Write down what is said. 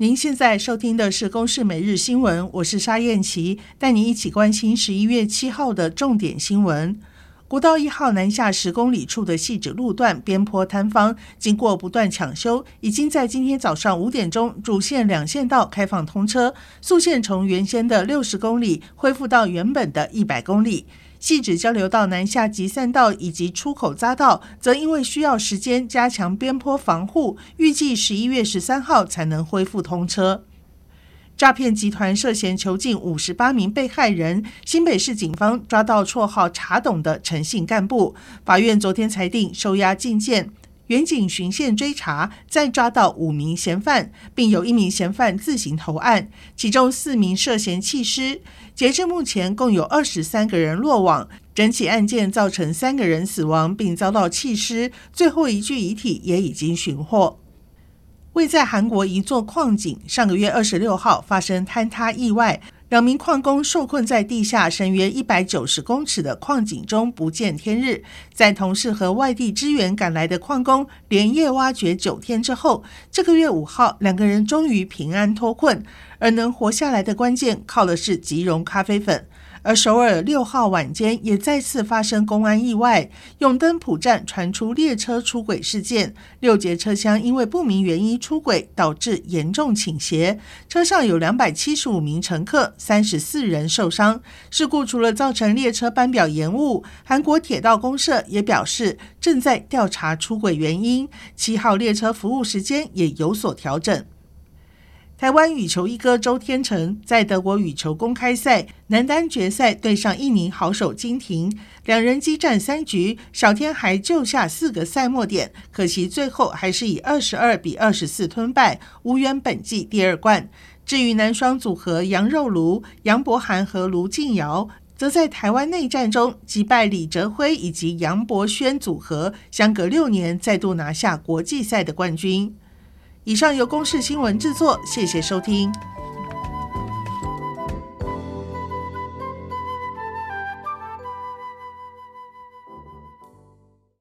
您现在收听的是《公视每日新闻》，我是沙燕琪，带您一起关心十一月七号的重点新闻。国道一号南下十公里处的细致路段边坡坍方，经过不断抢修，已经在今天早上五点钟主线两线道开放通车，速线从原先的六十公里恢复到原本的一百公里。细致交流道南下集散道以及出口匝道，则因为需要时间加强边坡防护，预计十一月十三号才能恢复通车。诈骗集团涉嫌囚禁五十八名被害人，新北市警方抓到绰号“茶董”的诚信干部，法院昨天裁定收押禁见。远警巡线追查，再抓到五名嫌犯，并有一名嫌犯自行投案，其中四名涉嫌弃尸。截至目前，共有二十三个人落网，整起案件造成三个人死亡，并遭到弃尸，最后一具遗体也已经寻获。位在韩国一座矿井，上个月二十六号发生坍塌意外。两名矿工受困在地下深约一百九十公尺的矿井中不见天日，在同事和外地支援赶来的矿工连夜挖掘九天之后，这个月五号，两个人终于平安脱困。而能活下来的关键，靠的是即溶咖啡粉。而首尔六号晚间也再次发生公安意外，永登浦站传出列车出轨事件，六节车厢因为不明原因出轨，导致严重倾斜，车上有两百七十五名乘客，三十四人受伤。事故除了造成列车班表延误，韩国铁道公社也表示正在调查出轨原因，七号列车服务时间也有所调整。台湾羽球一哥周天成在德国羽球公开赛男单决赛对上印尼好手金廷，两人激战三局，小天还救下四个赛末点，可惜最后还是以二十二比二十四吞败，无缘本季第二冠。至于男双组合杨肉炉、杨博涵和卢静瑶，则在台湾内战中击败李哲辉以及杨博轩组合，相隔六年再度拿下国际赛的冠军。以上由公视新闻制作，谢谢收听。